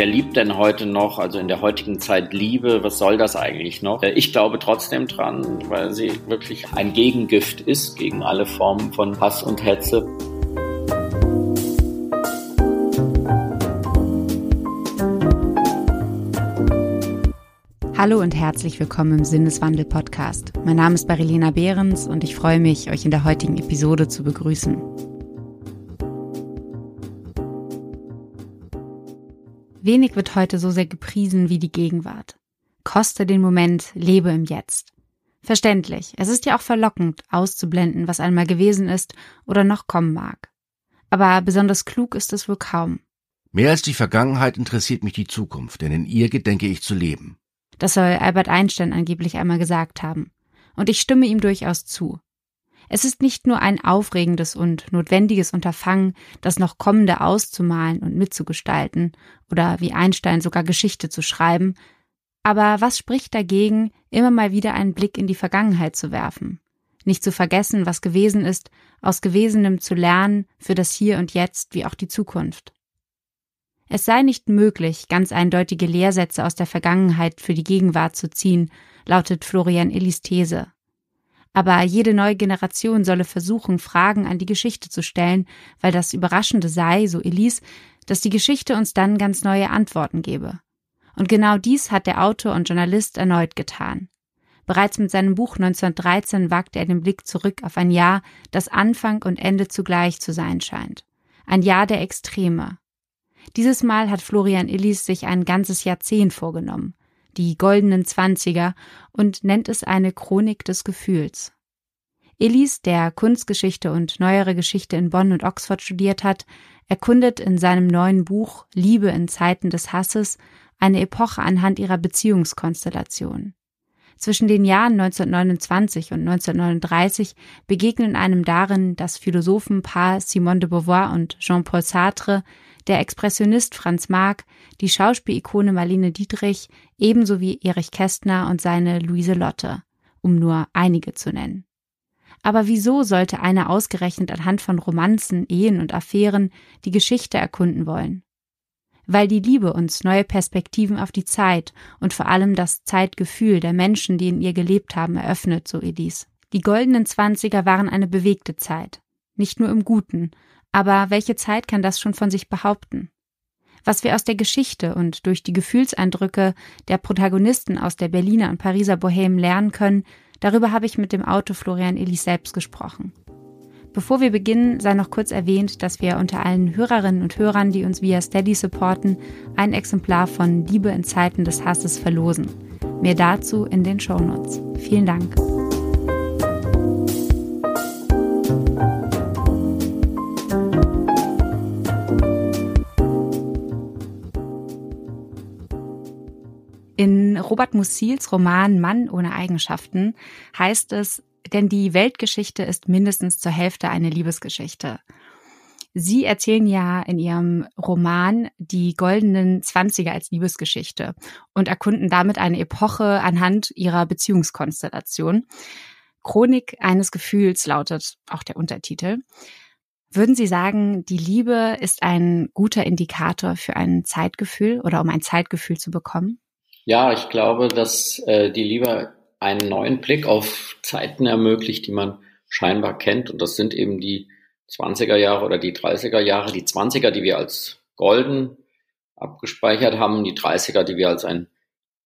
wer liebt denn heute noch, also in der heutigen Zeit Liebe, was soll das eigentlich noch? Äh, ich glaube trotzdem dran, weil sie wirklich ein Gegengift ist gegen alle Formen von Hass und Hetze. Hallo und herzlich willkommen im Sinneswandel-Podcast. Mein Name ist Barilena Behrens und ich freue mich, euch in der heutigen Episode zu begrüßen. Wenig wird heute so sehr gepriesen wie die Gegenwart. Koste den Moment, lebe im Jetzt. Verständlich, es ist ja auch verlockend, auszublenden, was einmal gewesen ist oder noch kommen mag. Aber besonders klug ist es wohl kaum. Mehr als die Vergangenheit interessiert mich die Zukunft, denn in ihr gedenke ich zu leben. Das soll Albert Einstein angeblich einmal gesagt haben. Und ich stimme ihm durchaus zu. Es ist nicht nur ein aufregendes und notwendiges Unterfangen, das noch Kommende auszumalen und mitzugestalten oder wie Einstein sogar Geschichte zu schreiben, aber was spricht dagegen, immer mal wieder einen Blick in die Vergangenheit zu werfen? Nicht zu vergessen, was gewesen ist, aus Gewesenem zu lernen für das Hier und Jetzt wie auch die Zukunft. Es sei nicht möglich, ganz eindeutige Lehrsätze aus der Vergangenheit für die Gegenwart zu ziehen, lautet Florian Illis These. Aber jede neue Generation solle versuchen, Fragen an die Geschichte zu stellen, weil das Überraschende sei, so Elise, dass die Geschichte uns dann ganz neue Antworten gebe. Und genau dies hat der Autor und Journalist erneut getan. Bereits mit seinem Buch 1913 wagte er den Blick zurück auf ein Jahr, das Anfang und Ende zugleich zu sein scheint. Ein Jahr der Extreme. Dieses Mal hat Florian Illis sich ein ganzes Jahrzehnt vorgenommen die goldenen Zwanziger, und nennt es eine Chronik des Gefühls. Elis, der Kunstgeschichte und neuere Geschichte in Bonn und Oxford studiert hat, erkundet in seinem neuen Buch Liebe in Zeiten des Hasses eine Epoche anhand ihrer Beziehungskonstellation. Zwischen den Jahren 1929 und 1939 begegnen einem darin das Philosophenpaar Simone de Beauvoir und Jean-Paul Sartre, der Expressionist Franz Marc, die Schauspielikone Marlene Dietrich, ebenso wie Erich Kästner und seine Luise Lotte, um nur einige zu nennen. Aber wieso sollte einer ausgerechnet anhand von Romanzen, Ehen und Affären die Geschichte erkunden wollen? Weil die Liebe uns neue Perspektiven auf die Zeit und vor allem das Zeitgefühl der Menschen, die in ihr gelebt haben, eröffnet, so Edis. Die goldenen Zwanziger waren eine bewegte Zeit. Nicht nur im Guten, aber welche Zeit kann das schon von sich behaupten? Was wir aus der Geschichte und durch die Gefühlseindrücke der Protagonisten aus der Berliner und Pariser Bohème lernen können, darüber habe ich mit dem Autor Florian Illis selbst gesprochen. Bevor wir beginnen, sei noch kurz erwähnt, dass wir unter allen Hörerinnen und Hörern, die uns via Steady supporten, ein Exemplar von Liebe in Zeiten des Hasses verlosen. Mehr dazu in den Shownotes. Vielen Dank. In Robert Mussils Roman Mann ohne Eigenschaften heißt es, denn die Weltgeschichte ist mindestens zur Hälfte eine Liebesgeschichte. Sie erzählen ja in ihrem Roman die goldenen Zwanziger als Liebesgeschichte und erkunden damit eine Epoche anhand ihrer Beziehungskonstellation. Chronik eines Gefühls lautet auch der Untertitel. Würden Sie sagen, die Liebe ist ein guter Indikator für ein Zeitgefühl oder um ein Zeitgefühl zu bekommen? Ja, ich glaube, dass äh, die Liebe einen neuen Blick auf Zeiten ermöglicht, die man scheinbar kennt. Und das sind eben die 20er Jahre oder die 30er Jahre. Die 20er, die wir als golden abgespeichert haben, die 30er, die wir als ein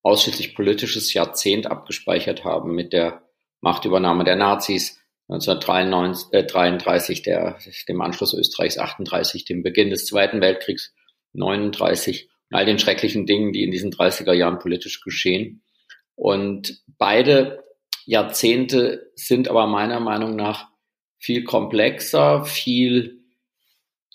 ausschließlich politisches Jahrzehnt abgespeichert haben mit der Machtübernahme der Nazis 1933, äh, der, dem Anschluss Österreichs 38, dem Beginn des Zweiten Weltkriegs 39 all den schrecklichen Dingen, die in diesen 30er Jahren politisch geschehen. Und beide Jahrzehnte sind aber meiner Meinung nach viel komplexer, viel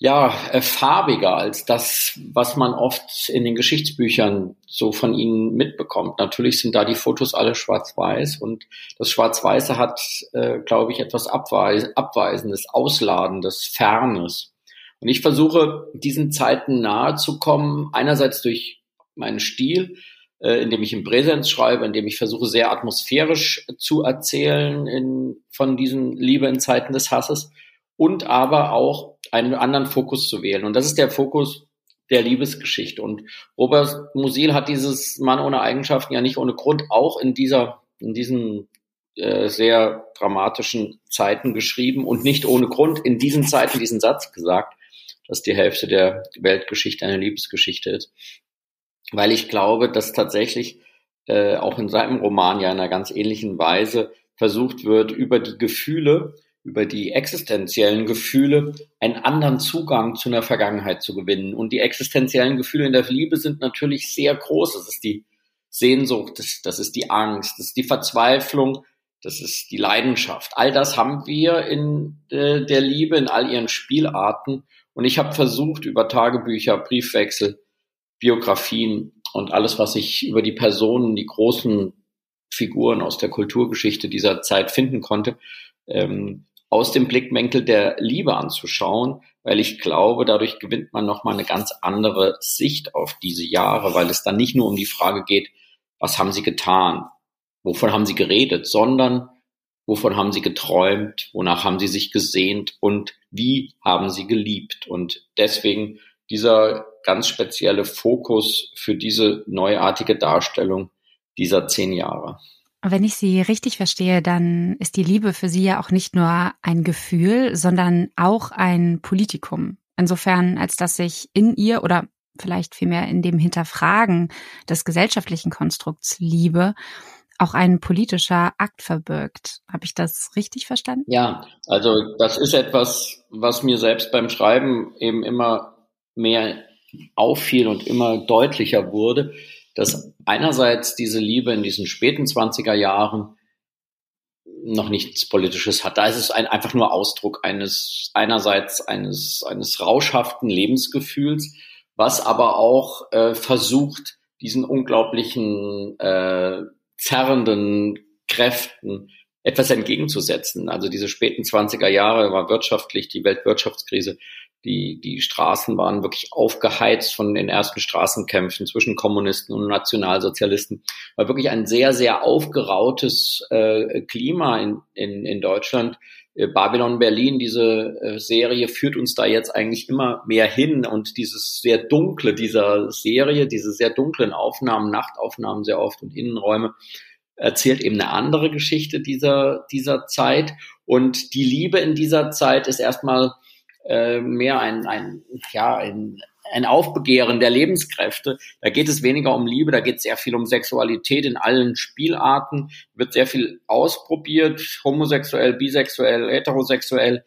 ja, äh, farbiger als das, was man oft in den Geschichtsbüchern so von ihnen mitbekommt. Natürlich sind da die Fotos alle schwarz-weiß und das Schwarz-Weiße hat, äh, glaube ich, etwas Abweis Abweisendes, Ausladendes, Fernes. Und ich versuche, diesen Zeiten nahe zu kommen, einerseits durch meinen Stil, äh, indem ich im Präsenz schreibe, indem ich versuche, sehr atmosphärisch zu erzählen in, von diesen Liebe in Zeiten des Hasses und aber auch einen anderen Fokus zu wählen. Und das ist der Fokus der Liebesgeschichte. Und Robert Musil hat dieses Mann ohne Eigenschaften ja nicht ohne Grund auch in dieser, in diesen äh, sehr dramatischen Zeiten geschrieben und nicht ohne Grund in diesen Zeiten diesen Satz gesagt, dass die Hälfte der Weltgeschichte eine Liebesgeschichte ist. Weil ich glaube, dass tatsächlich äh, auch in seinem Roman ja in einer ganz ähnlichen Weise versucht wird, über die Gefühle über die existenziellen Gefühle einen anderen Zugang zu einer Vergangenheit zu gewinnen. Und die existenziellen Gefühle in der Liebe sind natürlich sehr groß. Das ist die Sehnsucht, das, das ist die Angst, das ist die Verzweiflung, das ist die Leidenschaft. All das haben wir in äh, der Liebe, in all ihren Spielarten. Und ich habe versucht, über Tagebücher, Briefwechsel, Biografien und alles, was ich über die Personen, die großen Figuren aus der Kulturgeschichte dieser Zeit finden konnte, ähm, aus dem Blickwinkel der Liebe anzuschauen, weil ich glaube, dadurch gewinnt man nochmal eine ganz andere Sicht auf diese Jahre, weil es dann nicht nur um die Frage geht, was haben sie getan, wovon haben sie geredet, sondern wovon haben sie geträumt, wonach haben sie sich gesehnt und wie haben sie geliebt. Und deswegen dieser ganz spezielle Fokus für diese neuartige Darstellung dieser zehn Jahre. Wenn ich Sie richtig verstehe, dann ist die Liebe für Sie ja auch nicht nur ein Gefühl, sondern auch ein Politikum. Insofern, als dass sich in ihr oder vielleicht vielmehr in dem Hinterfragen des gesellschaftlichen Konstrukts Liebe auch ein politischer Akt verbirgt. Habe ich das richtig verstanden? Ja, also das ist etwas, was mir selbst beim Schreiben eben immer mehr auffiel und immer deutlicher wurde dass einerseits diese Liebe in diesen späten 20er Jahren noch nichts Politisches hat. Da ist es ein, einfach nur Ausdruck eines, einerseits eines, eines rauschhaften Lebensgefühls, was aber auch äh, versucht, diesen unglaublichen äh, zerrenden Kräften etwas entgegenzusetzen. Also diese späten 20er Jahre war wirtschaftlich die Weltwirtschaftskrise die, die Straßen waren wirklich aufgeheizt von den ersten Straßenkämpfen zwischen Kommunisten und Nationalsozialisten. War wirklich ein sehr, sehr aufgerautes äh, Klima in, in, in Deutschland. Äh, Babylon Berlin, diese äh, Serie führt uns da jetzt eigentlich immer mehr hin und dieses sehr dunkle dieser Serie, diese sehr dunklen Aufnahmen, Nachtaufnahmen sehr oft und Innenräume, erzählt eben eine andere Geschichte dieser, dieser Zeit. Und die Liebe in dieser Zeit ist erstmal äh, mehr ein, ein, ja, ein, ein Aufbegehren der Lebenskräfte. Da geht es weniger um Liebe, da geht es sehr viel um Sexualität in allen Spielarten, wird sehr viel ausprobiert, homosexuell, bisexuell, heterosexuell.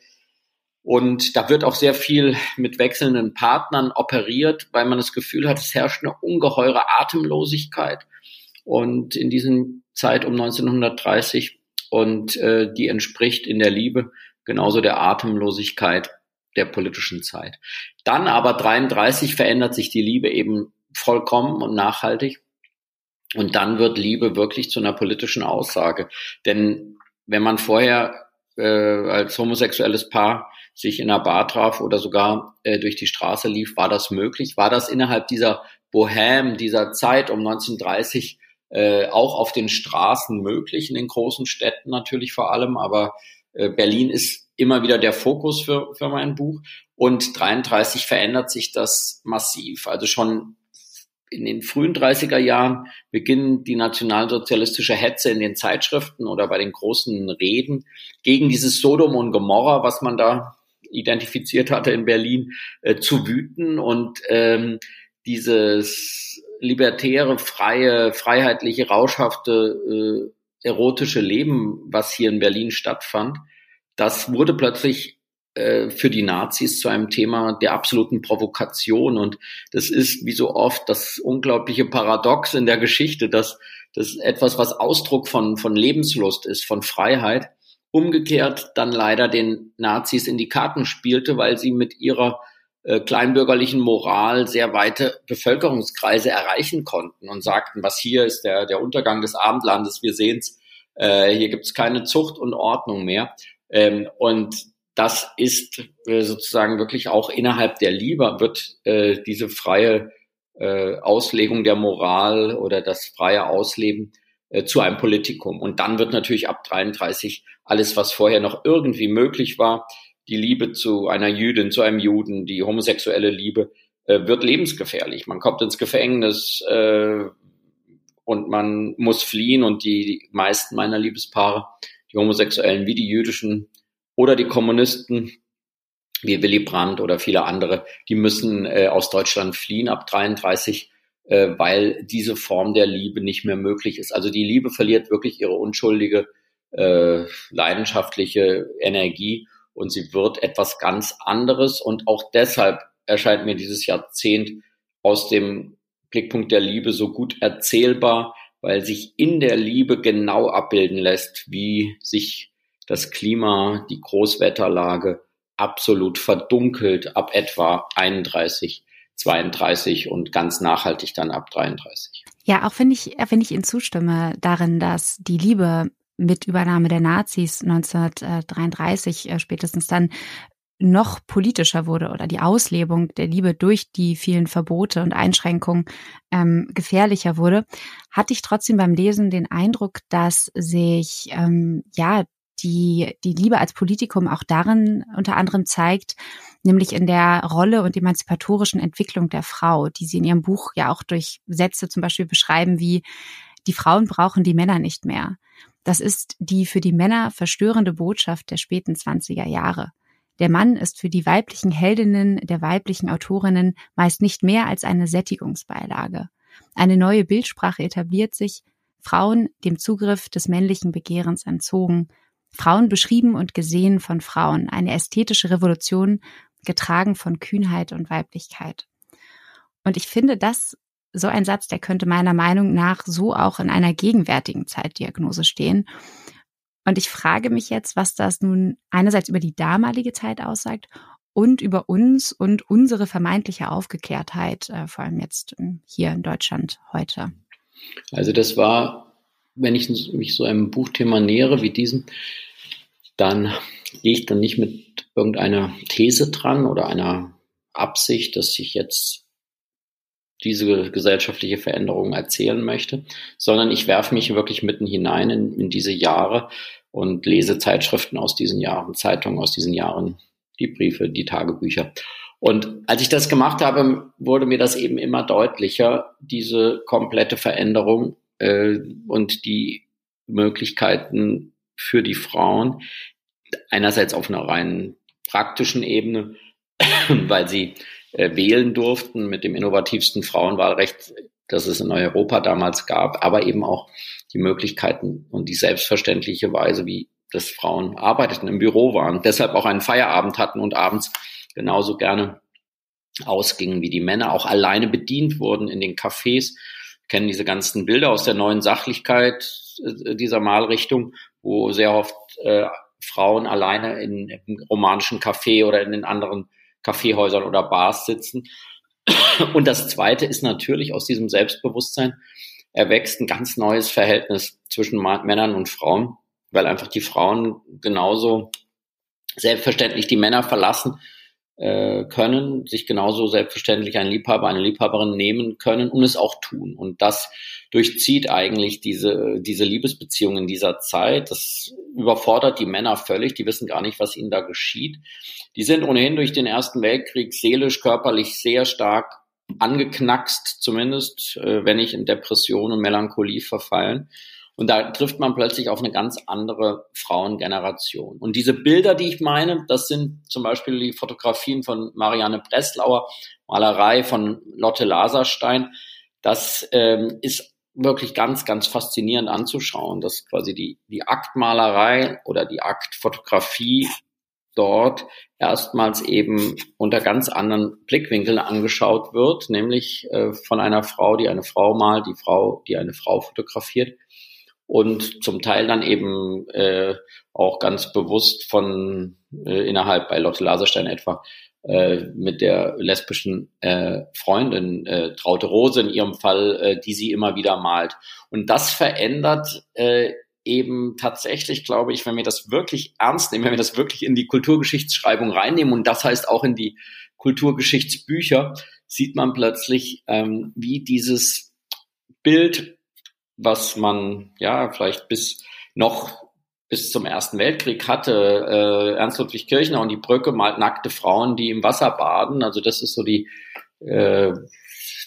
Und da wird auch sehr viel mit wechselnden Partnern operiert, weil man das Gefühl hat, es herrscht eine ungeheure Atemlosigkeit. Und in diesem Zeit um 1930 und äh, die entspricht in der Liebe genauso der Atemlosigkeit der politischen Zeit. Dann aber 33 verändert sich die Liebe eben vollkommen und nachhaltig. Und dann wird Liebe wirklich zu einer politischen Aussage. Denn wenn man vorher äh, als homosexuelles Paar sich in einer Bar traf oder sogar äh, durch die Straße lief, war das möglich? War das innerhalb dieser Bohème, dieser Zeit um 1930 äh, auch auf den Straßen möglich, in den großen Städten natürlich vor allem, aber Berlin ist immer wieder der Fokus für, für mein Buch. Und 33 verändert sich das massiv. Also schon in den frühen 30er Jahren beginnen die nationalsozialistische Hetze in den Zeitschriften oder bei den großen Reden gegen dieses Sodom und Gomorra, was man da identifiziert hatte in Berlin, äh, zu wüten und ähm, dieses libertäre, freie, freiheitliche, rauschhafte, äh, erotische Leben, was hier in Berlin stattfand, das wurde plötzlich äh, für die Nazis zu einem Thema der absoluten Provokation. Und das ist, wie so oft, das unglaubliche Paradox in der Geschichte, dass das etwas, was Ausdruck von, von Lebenslust ist, von Freiheit, umgekehrt dann leider den Nazis in die Karten spielte, weil sie mit ihrer äh, kleinbürgerlichen Moral sehr weite Bevölkerungskreise erreichen konnten und sagten, was hier ist der, der Untergang des Abendlandes, wir sehen's, äh, hier gibt's keine Zucht und Ordnung mehr. Ähm, und das ist äh, sozusagen wirklich auch innerhalb der Liebe wird äh, diese freie äh, Auslegung der Moral oder das freie Ausleben äh, zu einem Politikum. Und dann wird natürlich ab 33 alles, was vorher noch irgendwie möglich war, die Liebe zu einer Jüdin, zu einem Juden, die homosexuelle Liebe, äh, wird lebensgefährlich. Man kommt ins Gefängnis äh, und man muss fliehen und die, meisten meiner Liebespaare, die Homosexuellen wie die jüdischen oder die Kommunisten, wie Willy Brandt oder viele andere, die müssen äh, aus Deutschland fliehen ab 33, äh, weil diese Form der Liebe nicht mehr möglich ist. Also die Liebe verliert wirklich ihre unschuldige, äh, leidenschaftliche Energie und sie wird etwas ganz anderes. Und auch deshalb erscheint mir dieses Jahrzehnt aus dem Blickpunkt der Liebe so gut erzählbar, weil sich in der Liebe genau abbilden lässt, wie sich das Klima, die Großwetterlage absolut verdunkelt ab etwa 31, 32 und ganz nachhaltig dann ab 33. Ja, auch wenn ich, wenn ich Ihnen zustimme darin, dass die Liebe mit Übernahme der Nazis 1933 äh, spätestens dann noch politischer wurde oder die Auslebung der Liebe durch die vielen Verbote und Einschränkungen ähm, gefährlicher wurde, hatte ich trotzdem beim Lesen den Eindruck, dass sich ähm, ja die, die Liebe als Politikum auch darin unter anderem zeigt, nämlich in der Rolle und emanzipatorischen Entwicklung der Frau, die sie in ihrem Buch ja auch durch Sätze zum Beispiel beschreiben wie, die Frauen brauchen die Männer nicht mehr. Das ist die für die Männer verstörende Botschaft der späten 20er Jahre. Der Mann ist für die weiblichen Heldinnen der weiblichen Autorinnen meist nicht mehr als eine Sättigungsbeilage. Eine neue Bildsprache etabliert sich, Frauen dem Zugriff des männlichen Begehrens entzogen, Frauen beschrieben und gesehen von Frauen, eine ästhetische Revolution, getragen von Kühnheit und Weiblichkeit. Und ich finde, das so ein Satz, der könnte meiner Meinung nach so auch in einer gegenwärtigen Zeitdiagnose stehen. Und ich frage mich jetzt, was das nun einerseits über die damalige Zeit aussagt und über uns und unsere vermeintliche Aufgeklärtheit, äh, vor allem jetzt ähm, hier in Deutschland heute. Also das war, wenn ich mich so einem Buchthema nähere wie diesem, dann gehe ich dann nicht mit irgendeiner These dran oder einer Absicht, dass ich jetzt diese gesellschaftliche Veränderung erzählen möchte, sondern ich werfe mich wirklich mitten hinein in, in diese Jahre und lese Zeitschriften aus diesen Jahren, Zeitungen aus diesen Jahren, die Briefe, die Tagebücher. Und als ich das gemacht habe, wurde mir das eben immer deutlicher, diese komplette Veränderung äh, und die Möglichkeiten für die Frauen, einerseits auf einer rein praktischen Ebene, weil sie wählen durften mit dem innovativsten Frauenwahlrecht, das es in Europa damals gab, aber eben auch die Möglichkeiten und die selbstverständliche Weise, wie das Frauen arbeiteten, im Büro waren, deshalb auch einen Feierabend hatten und abends genauso gerne ausgingen wie die Männer, auch alleine bedient wurden in den Cafés. kennen diese ganzen Bilder aus der neuen Sachlichkeit äh, dieser Malrichtung, wo sehr oft äh, Frauen alleine in, im romanischen Café oder in den anderen Kaffeehäusern oder Bars sitzen. Und das Zweite ist natürlich aus diesem Selbstbewusstsein erwächst ein ganz neues Verhältnis zwischen Männern und Frauen, weil einfach die Frauen genauso selbstverständlich die Männer verlassen äh, können, sich genauso selbstverständlich einen Liebhaber, eine Liebhaberin nehmen können und es auch tun. Und das durchzieht eigentlich diese, diese Liebesbeziehung in dieser Zeit. Das überfordert die Männer völlig. Die wissen gar nicht, was ihnen da geschieht. Die sind ohnehin durch den Ersten Weltkrieg seelisch, körperlich sehr stark angeknackst, zumindest, äh, wenn nicht in Depression und Melancholie verfallen. Und da trifft man plötzlich auf eine ganz andere Frauengeneration. Und diese Bilder, die ich meine, das sind zum Beispiel die Fotografien von Marianne Breslauer, Malerei von Lotte Laserstein. Das ähm, ist wirklich ganz, ganz faszinierend anzuschauen, dass quasi die, die Aktmalerei oder die Aktfotografie dort erstmals eben unter ganz anderen Blickwinkeln angeschaut wird, nämlich äh, von einer Frau, die eine Frau malt, die Frau, die eine Frau fotografiert und zum Teil dann eben äh, auch ganz bewusst von äh, innerhalb bei Lotte Laserstein etwa äh, mit der lesbischen äh, Freundin äh, Traute Rose in ihrem Fall, äh, die sie immer wieder malt. Und das verändert äh, eben tatsächlich, glaube ich, wenn wir das wirklich ernst nehmen, wenn wir das wirklich in die Kulturgeschichtsschreibung reinnehmen und das heißt auch in die Kulturgeschichtsbücher, sieht man plötzlich, ähm, wie dieses Bild was man ja vielleicht bis noch bis zum Ersten Weltkrieg hatte. Äh, Ernst Ludwig Kirchner und die Brücke malt nackte Frauen, die im Wasser baden. Also das ist so die äh,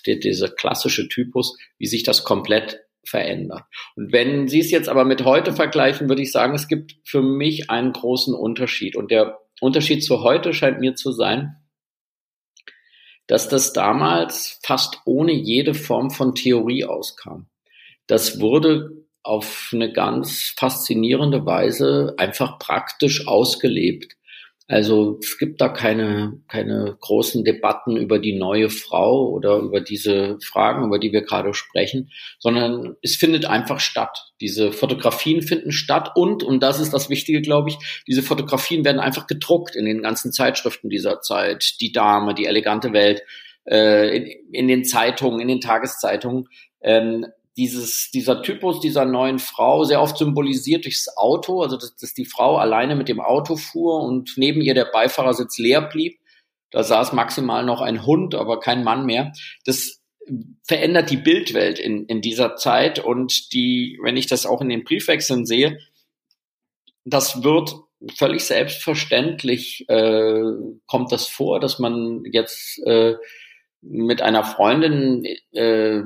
die, dieser klassische Typus, wie sich das komplett verändert. Und wenn Sie es jetzt aber mit heute vergleichen, würde ich sagen, es gibt für mich einen großen Unterschied. Und der Unterschied zu heute scheint mir zu sein, dass das damals fast ohne jede Form von Theorie auskam. Das wurde auf eine ganz faszinierende Weise einfach praktisch ausgelebt. Also es gibt da keine, keine großen Debatten über die neue Frau oder über diese Fragen, über die wir gerade sprechen, sondern es findet einfach statt. Diese Fotografien finden statt und, und das ist das Wichtige, glaube ich, diese Fotografien werden einfach gedruckt in den ganzen Zeitschriften dieser Zeit. Die Dame, die elegante Welt, äh, in, in den Zeitungen, in den Tageszeitungen. Ähm, dieses, dieser Typus dieser neuen Frau sehr oft symbolisiert durchs Auto, also dass, dass die Frau alleine mit dem Auto fuhr und neben ihr der Beifahrersitz leer blieb. Da saß maximal noch ein Hund, aber kein Mann mehr. Das verändert die Bildwelt in, in dieser Zeit und die, wenn ich das auch in den Briefwechseln sehe, das wird völlig selbstverständlich, äh, kommt das vor, dass man jetzt äh, mit einer Freundin äh,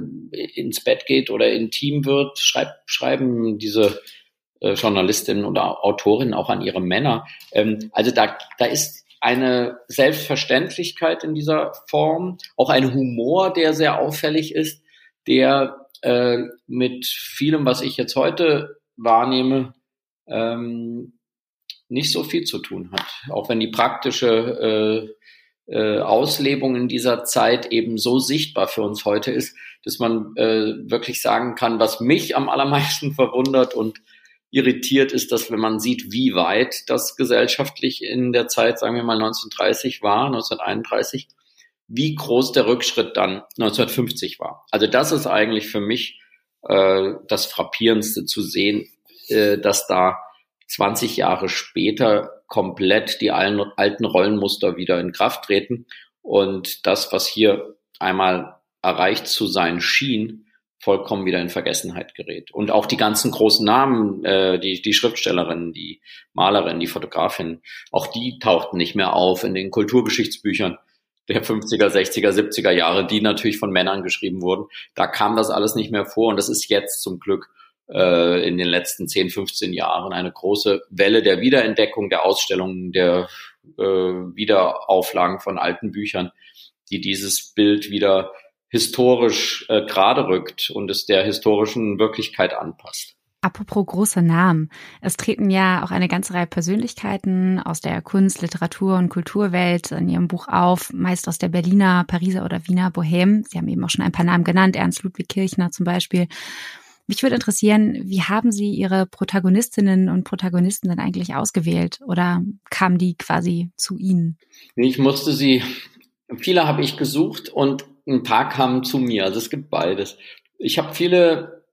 ins Bett geht oder intim wird, schreib, schreiben diese äh, Journalistinnen oder Autorinnen auch an ihre Männer. Ähm, also da, da ist eine Selbstverständlichkeit in dieser Form, auch ein Humor, der sehr auffällig ist, der äh, mit vielem, was ich jetzt heute wahrnehme, ähm, nicht so viel zu tun hat. Auch wenn die praktische äh, äh, Auslebung in dieser Zeit eben so sichtbar für uns heute ist, dass man äh, wirklich sagen kann, was mich am allermeisten verwundert und irritiert ist, dass wenn man sieht, wie weit das gesellschaftlich in der Zeit, sagen wir mal 1930 war, 1931, wie groß der Rückschritt dann 1950 war. Also das ist eigentlich für mich äh, das Frappierendste zu sehen, äh, dass da 20 Jahre später komplett die alten Rollenmuster wieder in Kraft treten und das, was hier einmal erreicht zu sein schien, vollkommen wieder in Vergessenheit gerät. Und auch die ganzen großen Namen, äh, die, die Schriftstellerinnen, die Malerinnen, die Fotografinnen, auch die tauchten nicht mehr auf in den Kulturgeschichtsbüchern der 50er, 60er, 70er Jahre, die natürlich von Männern geschrieben wurden. Da kam das alles nicht mehr vor und das ist jetzt zum Glück äh, in den letzten 10, 15 Jahren eine große Welle der Wiederentdeckung, der Ausstellungen, der äh, Wiederauflagen von alten Büchern, die dieses Bild wieder historisch äh, gerade rückt und es der historischen Wirklichkeit anpasst. Apropos große Namen. Es treten ja auch eine ganze Reihe Persönlichkeiten aus der Kunst, Literatur und Kulturwelt in Ihrem Buch auf, meist aus der Berliner, Pariser oder Wiener Bohème. Sie haben eben auch schon ein paar Namen genannt, Ernst Ludwig Kirchner zum Beispiel. Mich würde interessieren, wie haben Sie Ihre Protagonistinnen und Protagonisten denn eigentlich ausgewählt oder kamen die quasi zu Ihnen? Ich musste sie, viele habe ich gesucht und ein paar kamen zu mir. Also es gibt beides. Ich habe viele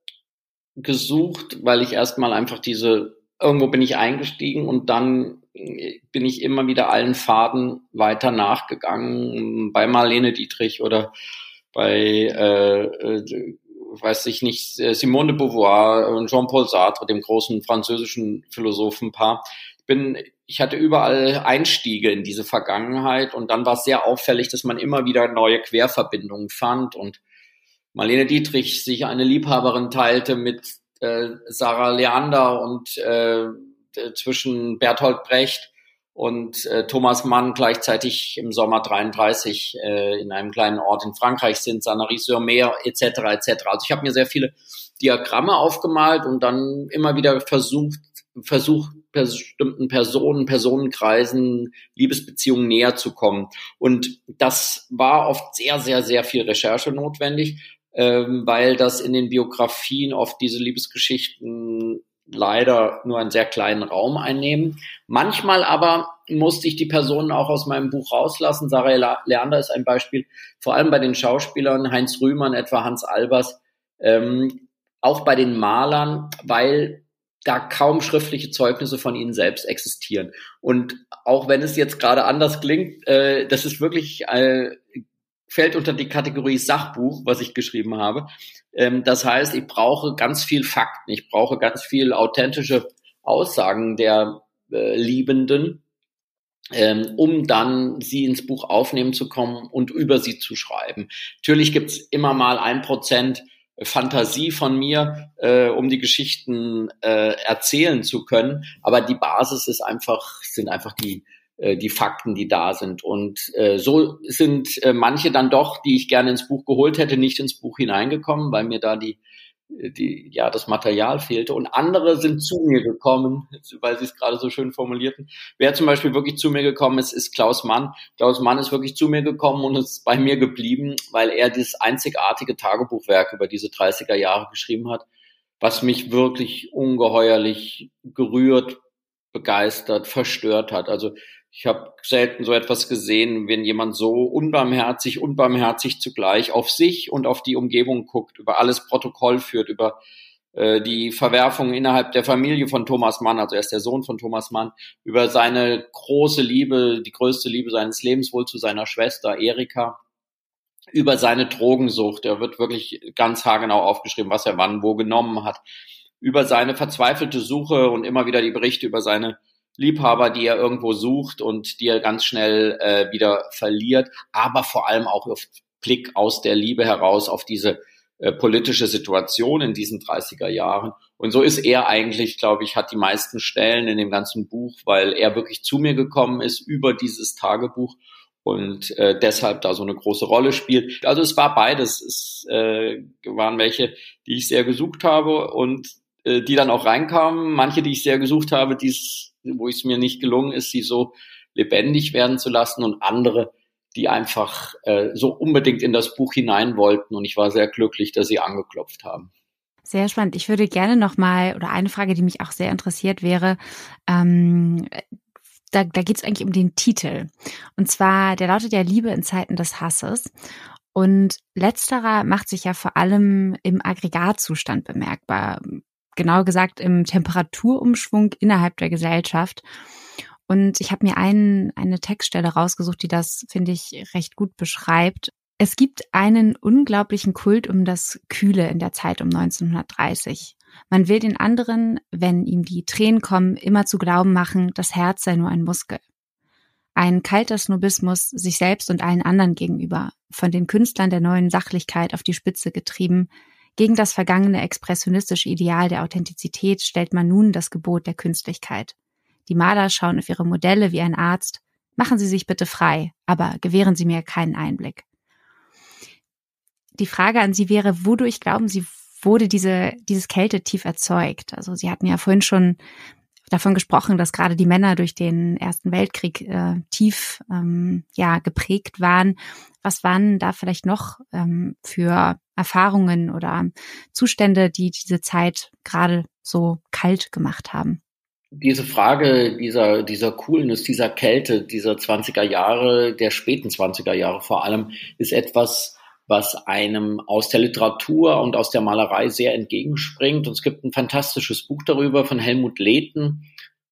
gesucht, weil ich erstmal einfach diese, irgendwo bin ich eingestiegen und dann bin ich immer wieder allen Faden weiter nachgegangen, bei Marlene Dietrich oder bei äh, äh weiß ich nicht, äh, Simone de Beauvoir und Jean-Paul Sartre, dem großen französischen Philosophenpaar. Ich bin, ich hatte überall Einstiege in diese Vergangenheit und dann war es sehr auffällig, dass man immer wieder neue Querverbindungen fand und Marlene Dietrich sich eine Liebhaberin teilte mit äh, Sarah Leander und äh, zwischen Bertolt Brecht und äh, Thomas Mann gleichzeitig im Sommer 33 äh, in einem kleinen Ort in Frankreich sind, Sanary-sur-Mer etc. etc. Also ich habe mir sehr viele Diagramme aufgemalt und dann immer wieder versucht, versucht bestimmten Personen, Personenkreisen, Liebesbeziehungen näher zu kommen. Und das war oft sehr, sehr, sehr viel Recherche notwendig, ähm, weil das in den Biografien oft diese Liebesgeschichten leider nur einen sehr kleinen Raum einnehmen. Manchmal aber musste ich die Personen auch aus meinem Buch rauslassen. Sarah Leander ist ein Beispiel, vor allem bei den Schauspielern, Heinz Rühmann, etwa Hans Albers, ähm, auch bei den Malern, weil da kaum schriftliche Zeugnisse von ihnen selbst existieren. Und auch wenn es jetzt gerade anders klingt, äh, das ist wirklich äh, fällt unter die Kategorie Sachbuch, was ich geschrieben habe. Ähm, das heißt, ich brauche ganz viel Fakten, ich brauche ganz viel authentische Aussagen der äh, Liebenden. ähm, um dann sie ins Buch aufnehmen zu kommen und über sie zu schreiben. Natürlich gibt's immer mal ein Prozent Fantasie von mir, äh, um die Geschichten äh, erzählen zu können, aber die Basis ist einfach sind einfach die die Fakten, die da sind. Und äh, so sind äh, manche dann doch, die ich gerne ins Buch geholt hätte, nicht ins Buch hineingekommen, weil mir da die die, ja, das Material fehlte. Und andere sind zu mir gekommen, weil sie es gerade so schön formulierten. Wer zum Beispiel wirklich zu mir gekommen ist, ist Klaus Mann. Klaus Mann ist wirklich zu mir gekommen und ist bei mir geblieben, weil er dieses einzigartige Tagebuchwerk über diese 30er Jahre geschrieben hat, was mich wirklich ungeheuerlich gerührt, begeistert, verstört hat. Also ich habe selten so etwas gesehen, wenn jemand so unbarmherzig, unbarmherzig zugleich auf sich und auf die Umgebung guckt, über alles Protokoll führt, über äh, die Verwerfung innerhalb der Familie von Thomas Mann, also er ist der Sohn von Thomas Mann, über seine große Liebe, die größte Liebe seines Lebens wohl zu seiner Schwester Erika, über seine Drogensucht. Er wird wirklich ganz haargenau aufgeschrieben, was er wann wo genommen hat, über seine verzweifelte Suche und immer wieder die Berichte über seine Liebhaber, die er irgendwo sucht und die er ganz schnell äh, wieder verliert, aber vor allem auch auf Blick aus der Liebe heraus auf diese äh, politische Situation in diesen 30er Jahren. Und so ist er eigentlich, glaube ich, hat die meisten Stellen in dem ganzen Buch, weil er wirklich zu mir gekommen ist über dieses Tagebuch und äh, deshalb da so eine große Rolle spielt. Also es war beides. Es äh, waren welche, die ich sehr gesucht habe und äh, die dann auch reinkamen. Manche, die ich sehr gesucht habe, die es wo es mir nicht gelungen ist, sie so lebendig werden zu lassen und andere, die einfach äh, so unbedingt in das Buch hinein wollten. Und ich war sehr glücklich, dass sie angeklopft haben. Sehr spannend. Ich würde gerne noch mal oder eine Frage, die mich auch sehr interessiert wäre. Ähm, da, da geht es eigentlich um den Titel. Und zwar, der lautet ja Liebe in Zeiten des Hasses. Und letzterer macht sich ja vor allem im Aggregatzustand bemerkbar genau gesagt im Temperaturumschwung innerhalb der Gesellschaft. Und ich habe mir einen, eine Textstelle rausgesucht, die das, finde ich, recht gut beschreibt. Es gibt einen unglaublichen Kult um das Kühle in der Zeit um 1930. Man will den anderen, wenn ihm die Tränen kommen, immer zu glauben machen, das Herz sei nur ein Muskel. Ein kalter Snobismus sich selbst und allen anderen gegenüber, von den Künstlern der neuen Sachlichkeit auf die Spitze getrieben, gegen das vergangene expressionistische Ideal der Authentizität stellt man nun das Gebot der Künstlichkeit. Die Maler schauen auf ihre Modelle wie ein Arzt. Machen Sie sich bitte frei, aber gewähren Sie mir keinen Einblick. Die Frage an Sie wäre, wodurch glauben Sie, wurde diese, dieses Kältetief erzeugt? Also Sie hatten ja vorhin schon davon gesprochen, dass gerade die Männer durch den Ersten Weltkrieg äh, tief ähm, ja geprägt waren. Was waren da vielleicht noch ähm, für Erfahrungen oder Zustände, die diese Zeit gerade so kalt gemacht haben? Diese Frage dieser, dieser Coolness, dieser Kälte, dieser 20er Jahre, der späten 20er Jahre vor allem, ist etwas, was einem aus der Literatur und aus der Malerei sehr entgegenspringt. Und es gibt ein fantastisches Buch darüber von Helmut Lehten,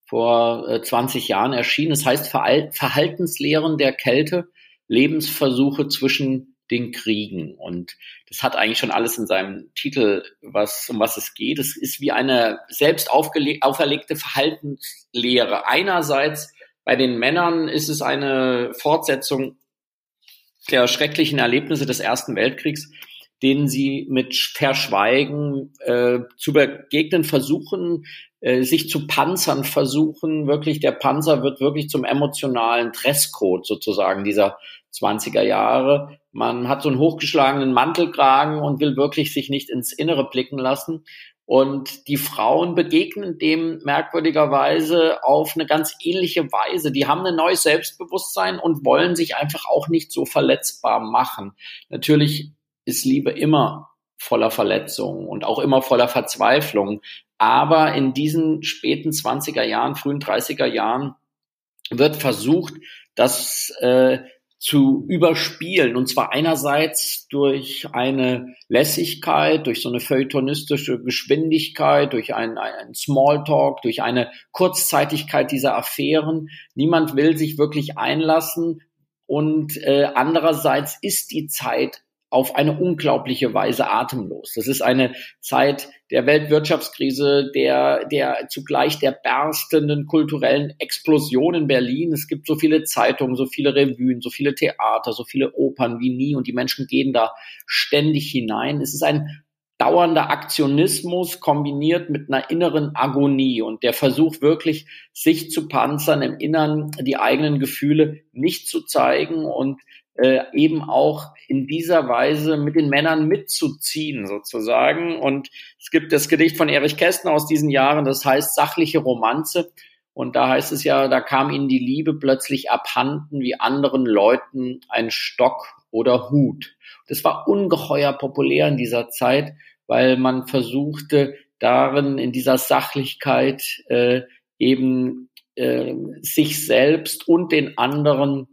vor 20 äh, Jahren erschienen. Es heißt Verhaltenslehren der Kälte, Lebensversuche zwischen den Kriegen. Und das hat eigentlich schon alles in seinem Titel, was, um was es geht. Es ist wie eine selbst auferlegte Verhaltenslehre. Einerseits bei den Männern ist es eine Fortsetzung der schrecklichen Erlebnisse des Ersten Weltkriegs, denen sie mit Verschweigen äh, zu begegnen versuchen, äh, sich zu panzern versuchen. Wirklich, der Panzer wird wirklich zum emotionalen Dresscode sozusagen dieser 20er Jahre. Man hat so einen hochgeschlagenen Mantelkragen und will wirklich sich nicht ins Innere blicken lassen. Und die Frauen begegnen dem merkwürdigerweise auf eine ganz ähnliche Weise. Die haben ein neues Selbstbewusstsein und wollen sich einfach auch nicht so verletzbar machen. Natürlich ist Liebe immer voller Verletzungen und auch immer voller Verzweiflung. Aber in diesen späten 20er Jahren, frühen 30er Jahren wird versucht, das äh, zu überspielen. Und zwar einerseits durch eine Lässigkeit, durch so eine feuilletonistische Geschwindigkeit, durch ein, ein Smalltalk, durch eine Kurzzeitigkeit dieser Affären. Niemand will sich wirklich einlassen. Und äh, andererseits ist die Zeit auf eine unglaubliche Weise atemlos. Das ist eine Zeit der Weltwirtschaftskrise, der, der zugleich der berstenden kulturellen Explosion in Berlin. Es gibt so viele Zeitungen, so viele Revuen, so viele Theater, so viele Opern wie nie und die Menschen gehen da ständig hinein. Es ist ein dauernder Aktionismus kombiniert mit einer inneren Agonie und der Versuch wirklich, sich zu panzern, im Innern die eigenen Gefühle nicht zu zeigen und äh, eben auch in dieser Weise mit den Männern mitzuziehen sozusagen. Und es gibt das Gedicht von Erich Kästner aus diesen Jahren, das heißt sachliche Romanze. Und da heißt es ja, da kam ihnen die Liebe plötzlich abhanden wie anderen Leuten ein Stock oder Hut. Das war ungeheuer populär in dieser Zeit, weil man versuchte, darin in dieser Sachlichkeit äh, eben äh, sich selbst und den anderen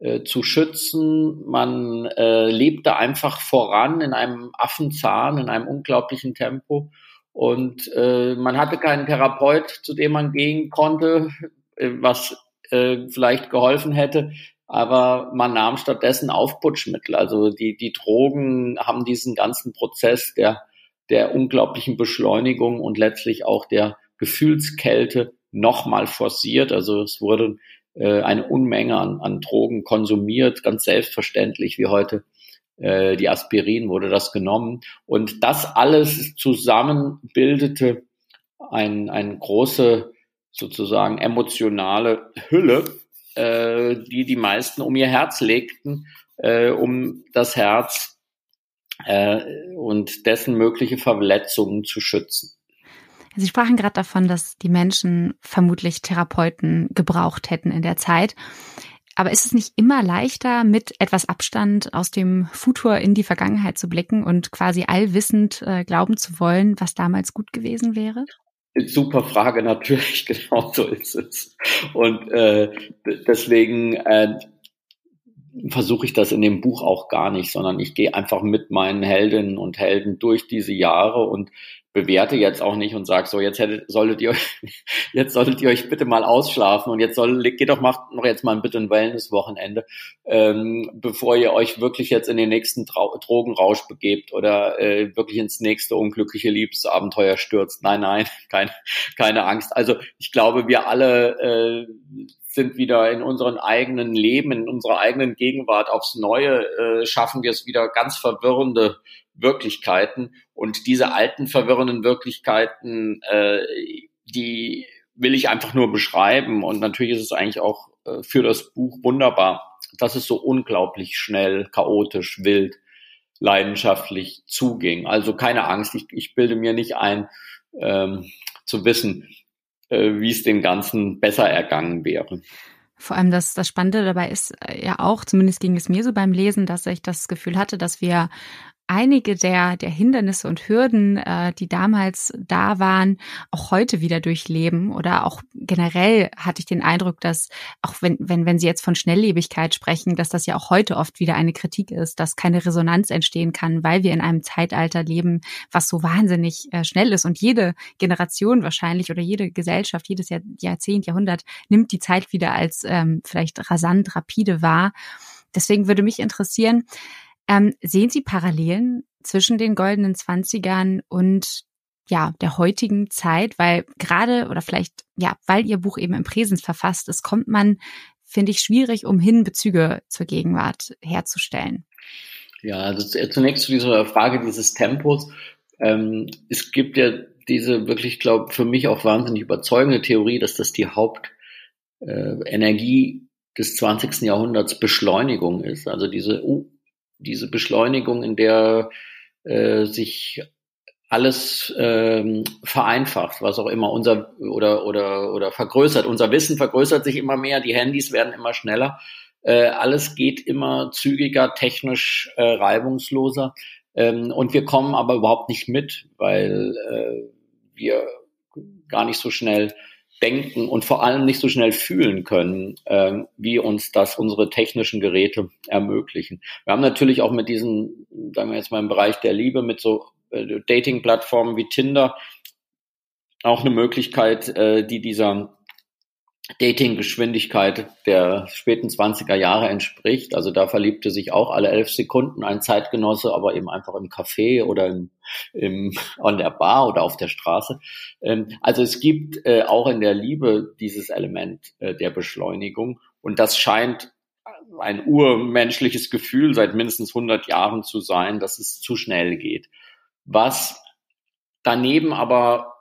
äh, zu schützen. Man äh, lebte einfach voran in einem Affenzahn, in einem unglaublichen Tempo. Und äh, man hatte keinen Therapeut, zu dem man gehen konnte, äh, was äh, vielleicht geholfen hätte. Aber man nahm stattdessen Aufputschmittel. Also die, die Drogen haben diesen ganzen Prozess der, der unglaublichen Beschleunigung und letztlich auch der Gefühlskälte nochmal forciert. Also es wurde äh, eine Unmenge an, an Drogen konsumiert, ganz selbstverständlich wie heute äh, die Aspirin wurde das genommen. Und das alles zusammen bildete ein, eine große sozusagen emotionale Hülle, äh, die die meisten um ihr Herz legten, äh, um das Herz äh, und dessen mögliche Verletzungen zu schützen. Sie sprachen gerade davon, dass die Menschen vermutlich Therapeuten gebraucht hätten in der Zeit. Aber ist es nicht immer leichter, mit etwas Abstand aus dem Futur in die Vergangenheit zu blicken und quasi allwissend äh, glauben zu wollen, was damals gut gewesen wäre? Super Frage, natürlich, genau so ist es. Und äh, deswegen äh, versuche ich das in dem Buch auch gar nicht, sondern ich gehe einfach mit meinen Heldinnen und Helden durch diese Jahre und bewerte jetzt auch nicht und sage so, jetzt hättet, solltet ihr euch, jetzt solltet ihr euch bitte mal ausschlafen und jetzt soll, geht doch, macht noch jetzt mal bitte ein Wellness-Wochenende, ähm, bevor ihr euch wirklich jetzt in den nächsten Trau Drogenrausch begebt oder äh, wirklich ins nächste unglückliche Liebesabenteuer stürzt. Nein, nein, keine, keine Angst. Also ich glaube, wir alle äh, sind wieder in unseren eigenen Leben, in unserer eigenen Gegenwart aufs Neue, äh, schaffen wir es wieder ganz verwirrende Wirklichkeiten. Und diese alten, verwirrenden Wirklichkeiten, äh, die will ich einfach nur beschreiben. Und natürlich ist es eigentlich auch äh, für das Buch wunderbar, dass es so unglaublich schnell, chaotisch, wild, leidenschaftlich zuging. Also keine Angst, ich, ich bilde mir nicht ein, ähm, zu wissen, äh, wie es den Ganzen besser ergangen wäre. Vor allem das, das Spannende dabei ist äh, ja auch, zumindest ging es mir so beim Lesen, dass ich das Gefühl hatte, dass wir einige der, der Hindernisse und Hürden, äh, die damals da waren, auch heute wieder durchleben. Oder auch generell hatte ich den Eindruck, dass auch wenn, wenn, wenn Sie jetzt von Schnelllebigkeit sprechen, dass das ja auch heute oft wieder eine Kritik ist, dass keine Resonanz entstehen kann, weil wir in einem Zeitalter leben, was so wahnsinnig äh, schnell ist. Und jede Generation wahrscheinlich oder jede Gesellschaft, jedes Jahr, Jahrzehnt, Jahrhundert nimmt die Zeit wieder als ähm, vielleicht rasant, rapide wahr. Deswegen würde mich interessieren, ähm, sehen Sie Parallelen zwischen den goldenen Zwanzigern und ja, der heutigen Zeit, weil gerade oder vielleicht, ja, weil Ihr Buch eben im Präsens verfasst ist, kommt man, finde ich, schwierig, umhin Bezüge zur Gegenwart herzustellen. Ja, also zunächst zu dieser Frage dieses Tempos. Ähm, es gibt ja diese wirklich, glaube für mich auch wahnsinnig überzeugende Theorie, dass das die Hauptenergie äh, des 20. Jahrhunderts Beschleunigung ist. Also diese diese Beschleunigung, in der äh, sich alles ähm, vereinfacht, was auch immer. Unser oder oder oder vergrößert. Unser Wissen vergrößert sich immer mehr, die Handys werden immer schneller, äh, alles geht immer zügiger, technisch äh, reibungsloser. Ähm, und wir kommen aber überhaupt nicht mit, weil äh, wir gar nicht so schnell denken und vor allem nicht so schnell fühlen können, äh, wie uns das unsere technischen Geräte ermöglichen. Wir haben natürlich auch mit diesen, sagen wir jetzt mal im Bereich der Liebe, mit so äh, Dating-Plattformen wie Tinder auch eine Möglichkeit, äh, die dieser Datinggeschwindigkeit der späten 20er Jahre entspricht. Also da verliebte sich auch alle elf Sekunden ein Zeitgenosse, aber eben einfach im Café oder im, im, an der Bar oder auf der Straße. Ähm, also es gibt äh, auch in der Liebe dieses Element äh, der Beschleunigung und das scheint ein urmenschliches Gefühl seit mindestens 100 Jahren zu sein, dass es zu schnell geht. Was daneben aber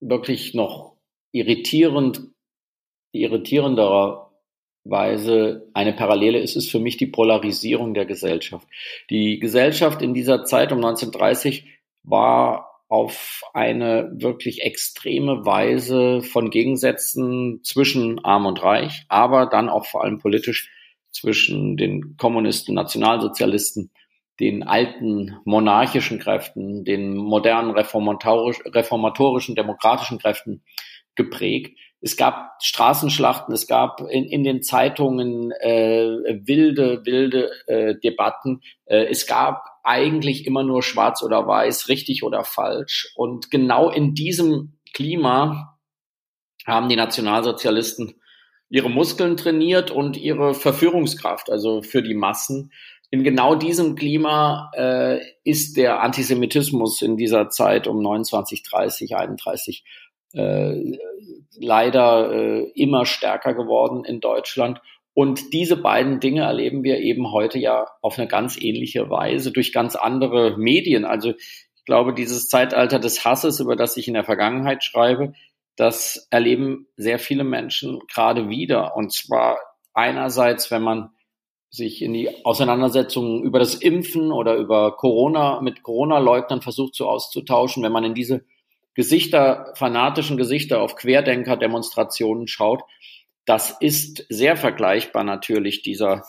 wirklich noch irritierend irritierenderweise eine Parallele ist, ist für mich die Polarisierung der Gesellschaft. Die Gesellschaft in dieser Zeit um 1930 war auf eine wirklich extreme Weise von Gegensätzen zwischen Arm und Reich, aber dann auch vor allem politisch zwischen den Kommunisten, Nationalsozialisten, den alten monarchischen Kräften, den modernen reformatorisch, reformatorischen, demokratischen Kräften geprägt es gab Straßenschlachten, es gab in, in den Zeitungen äh, wilde, wilde äh, Debatten. Äh, es gab eigentlich immer nur schwarz oder weiß, richtig oder falsch. Und genau in diesem Klima haben die Nationalsozialisten ihre Muskeln trainiert und ihre Verführungskraft, also für die Massen. In genau diesem Klima äh, ist der Antisemitismus in dieser Zeit um 29, 30, 31 äh, leider äh, immer stärker geworden in Deutschland. Und diese beiden Dinge erleben wir eben heute ja auf eine ganz ähnliche Weise durch ganz andere Medien. Also ich glaube, dieses Zeitalter des Hasses, über das ich in der Vergangenheit schreibe, das erleben sehr viele Menschen gerade wieder. Und zwar einerseits, wenn man sich in die Auseinandersetzungen über das Impfen oder über Corona mit Corona-Leugnern versucht so auszutauschen, wenn man in diese Gesichter, fanatischen Gesichter auf Querdenker-Demonstrationen schaut, das ist sehr vergleichbar natürlich dieser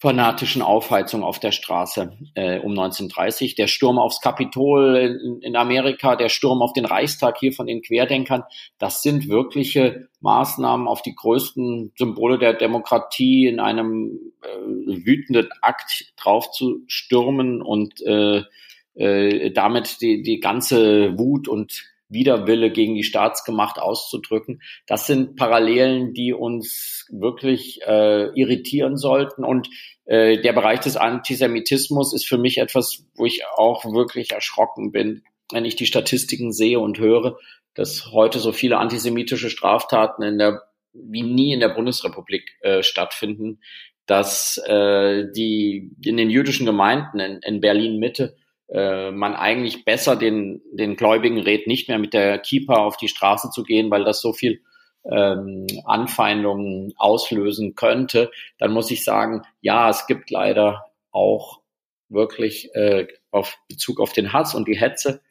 fanatischen Aufheizung auf der Straße äh, um 1930. Der Sturm aufs Kapitol in, in, Amerika, der Sturm auf den Reichstag hier von den Querdenkern, das sind wirkliche Maßnahmen auf die größten Symbole der Demokratie in einem äh, wütenden Akt drauf zu stürmen und äh, äh, damit die, die ganze Wut und Widerwille gegen die Staatsgemacht auszudrücken. Das sind Parallelen, die uns wirklich äh, irritieren sollten. Und äh, der Bereich des Antisemitismus ist für mich etwas, wo ich auch wirklich erschrocken bin, wenn ich die Statistiken sehe und höre, dass heute so viele antisemitische Straftaten in der wie nie in der Bundesrepublik äh, stattfinden, dass äh, die in den jüdischen Gemeinden in, in Berlin Mitte äh, man eigentlich besser den, den Gläubigen rät, nicht mehr mit der Keeper auf die Straße zu gehen, weil das so viel ähm, Anfeindungen auslösen könnte, dann muss ich sagen, ja, es gibt leider auch wirklich äh, auf Bezug auf den Hass und die Hetze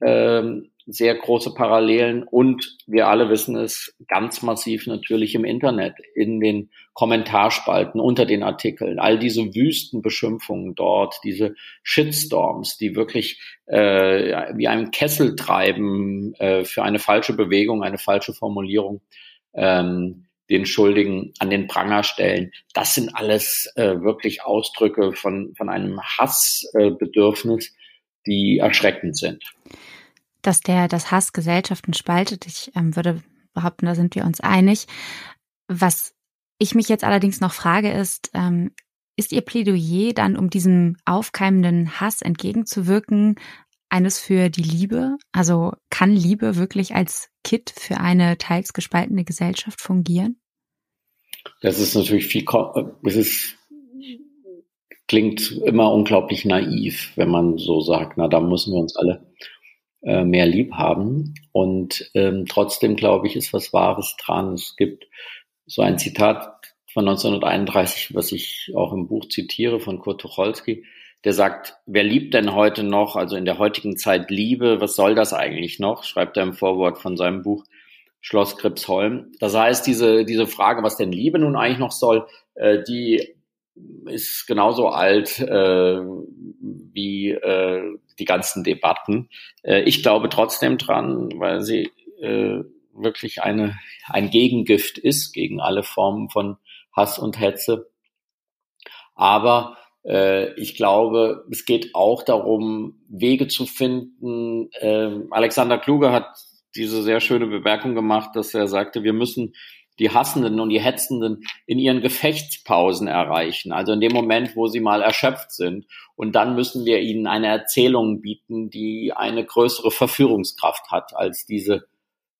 ähm, sehr große Parallelen und wir alle wissen es ganz massiv natürlich im Internet, in den Kommentarspalten, unter den Artikeln, all diese Wüstenbeschimpfungen dort, diese Shitstorms, die wirklich äh, wie einen Kessel treiben äh, für eine falsche Bewegung, eine falsche Formulierung. Ähm, den Schuldigen an den Pranger stellen. Das sind alles äh, wirklich Ausdrücke von, von einem Hassbedürfnis, äh, die erschreckend sind dass der das Hass Gesellschaften spaltet. Ich ähm, würde behaupten, da sind wir uns einig. Was ich mich jetzt allerdings noch frage, ist, ähm, ist Ihr Plädoyer dann, um diesem aufkeimenden Hass entgegenzuwirken, eines für die Liebe? Also kann Liebe wirklich als Kit für eine teils gespaltene Gesellschaft fungieren? Das ist natürlich viel, es ist, klingt immer unglaublich naiv, wenn man so sagt, na, da müssen wir uns alle äh, mehr lieb haben. Und ähm, trotzdem, glaube ich, ist was Wahres dran. Es gibt so ein Zitat von 1931, was ich auch im Buch zitiere, von Kurt Tucholsky, der sagt, wer liebt denn heute noch, also in der heutigen Zeit Liebe, was soll das eigentlich noch? Schreibt er im Vorwort von seinem Buch Schloss Kripsholm. Das heißt, diese, diese Frage, was denn Liebe nun eigentlich noch soll, äh, die ist genauso alt äh, wie äh, die ganzen Debatten. Äh, ich glaube trotzdem dran, weil sie äh, wirklich eine, ein Gegengift ist gegen alle Formen von Hass und Hetze. Aber äh, ich glaube, es geht auch darum, Wege zu finden. Äh, Alexander Kluge hat diese sehr schöne Bemerkung gemacht, dass er sagte, wir müssen die Hassenden und die Hetzenden in ihren Gefechtspausen erreichen, also in dem Moment, wo sie mal erschöpft sind. Und dann müssen wir ihnen eine Erzählung bieten, die eine größere Verführungskraft hat als diese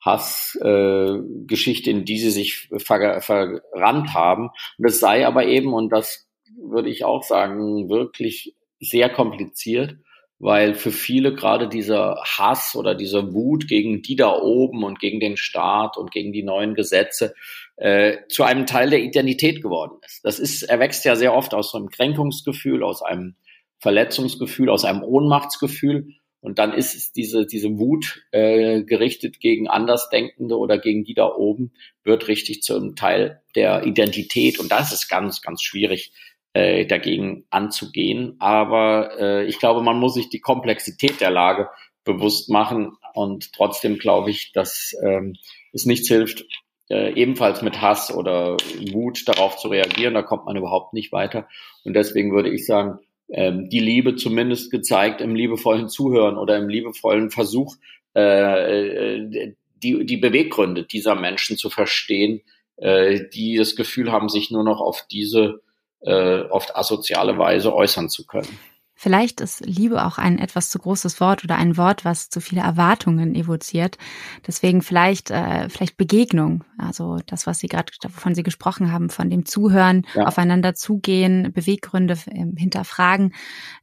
Hassgeschichte, äh, in die sie sich ver verrannt haben. Und es sei aber eben, und das würde ich auch sagen, wirklich sehr kompliziert weil für viele gerade dieser Hass oder dieser Wut gegen die da oben und gegen den Staat und gegen die neuen Gesetze äh, zu einem Teil der Identität geworden ist. Das ist, erwächst ja sehr oft aus so einem Kränkungsgefühl, aus einem Verletzungsgefühl, aus einem Ohnmachtsgefühl. Und dann ist es diese, diese Wut äh, gerichtet gegen Andersdenkende oder gegen die da oben, wird richtig zum Teil der Identität. Und das ist ganz, ganz schwierig, äh, dagegen anzugehen. Aber äh, ich glaube, man muss sich die Komplexität der Lage bewusst machen und trotzdem glaube ich, dass ähm, es nichts hilft, äh, ebenfalls mit Hass oder Wut darauf zu reagieren. Da kommt man überhaupt nicht weiter. Und deswegen würde ich sagen, ähm, die Liebe zumindest gezeigt im liebevollen Zuhören oder im liebevollen Versuch, äh, äh die, die Beweggründe dieser Menschen zu verstehen, äh, die das Gefühl haben, sich nur noch auf diese äh, oft asoziale Weise äußern zu können. Vielleicht ist Liebe auch ein etwas zu großes Wort oder ein Wort, was zu viele Erwartungen evoziert. Deswegen vielleicht, äh, vielleicht Begegnung. Also das, was Sie gerade, wovon Sie gesprochen haben, von dem Zuhören, ja. aufeinander zugehen, Beweggründe äh, hinterfragen.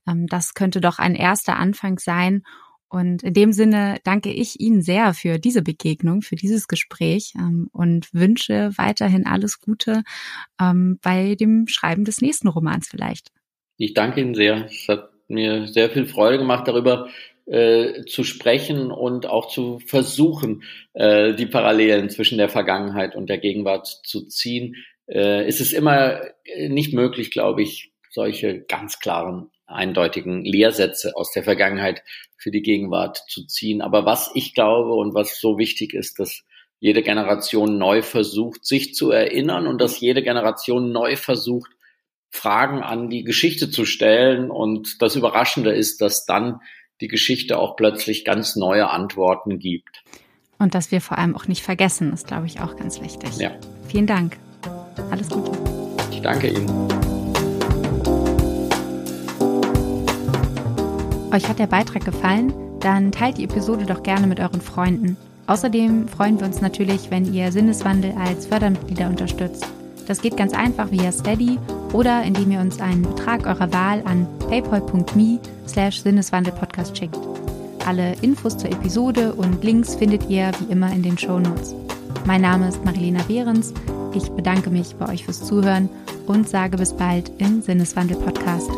Ähm, das könnte doch ein erster Anfang sein, und in dem Sinne danke ich Ihnen sehr für diese Begegnung, für dieses Gespräch ähm, und wünsche weiterhin alles Gute ähm, bei dem Schreiben des nächsten Romans vielleicht. Ich danke Ihnen sehr. Es hat mir sehr viel Freude gemacht, darüber äh, zu sprechen und auch zu versuchen, äh, die Parallelen zwischen der Vergangenheit und der Gegenwart zu ziehen. Äh, es ist immer nicht möglich, glaube ich, solche ganz klaren eindeutigen Lehrsätze aus der Vergangenheit für die Gegenwart zu ziehen. Aber was ich glaube und was so wichtig ist, dass jede Generation neu versucht, sich zu erinnern und dass jede Generation neu versucht, Fragen an die Geschichte zu stellen. Und das Überraschende ist, dass dann die Geschichte auch plötzlich ganz neue Antworten gibt. Und dass wir vor allem auch nicht vergessen, ist, glaube ich, auch ganz wichtig. Ja. Vielen Dank. Alles Gute. Ich danke Ihnen. Euch hat der Beitrag gefallen? Dann teilt die Episode doch gerne mit euren Freunden. Außerdem freuen wir uns natürlich, wenn ihr Sinneswandel als Fördermitglieder unterstützt. Das geht ganz einfach via Steady oder indem ihr uns einen Betrag eurer Wahl an paypal.me slash Sinneswandelpodcast schickt. Alle Infos zur Episode und Links findet ihr wie immer in den Show Notes. Mein Name ist Marilena Behrens. Ich bedanke mich bei euch fürs Zuhören und sage bis bald im Sinneswandel Podcast.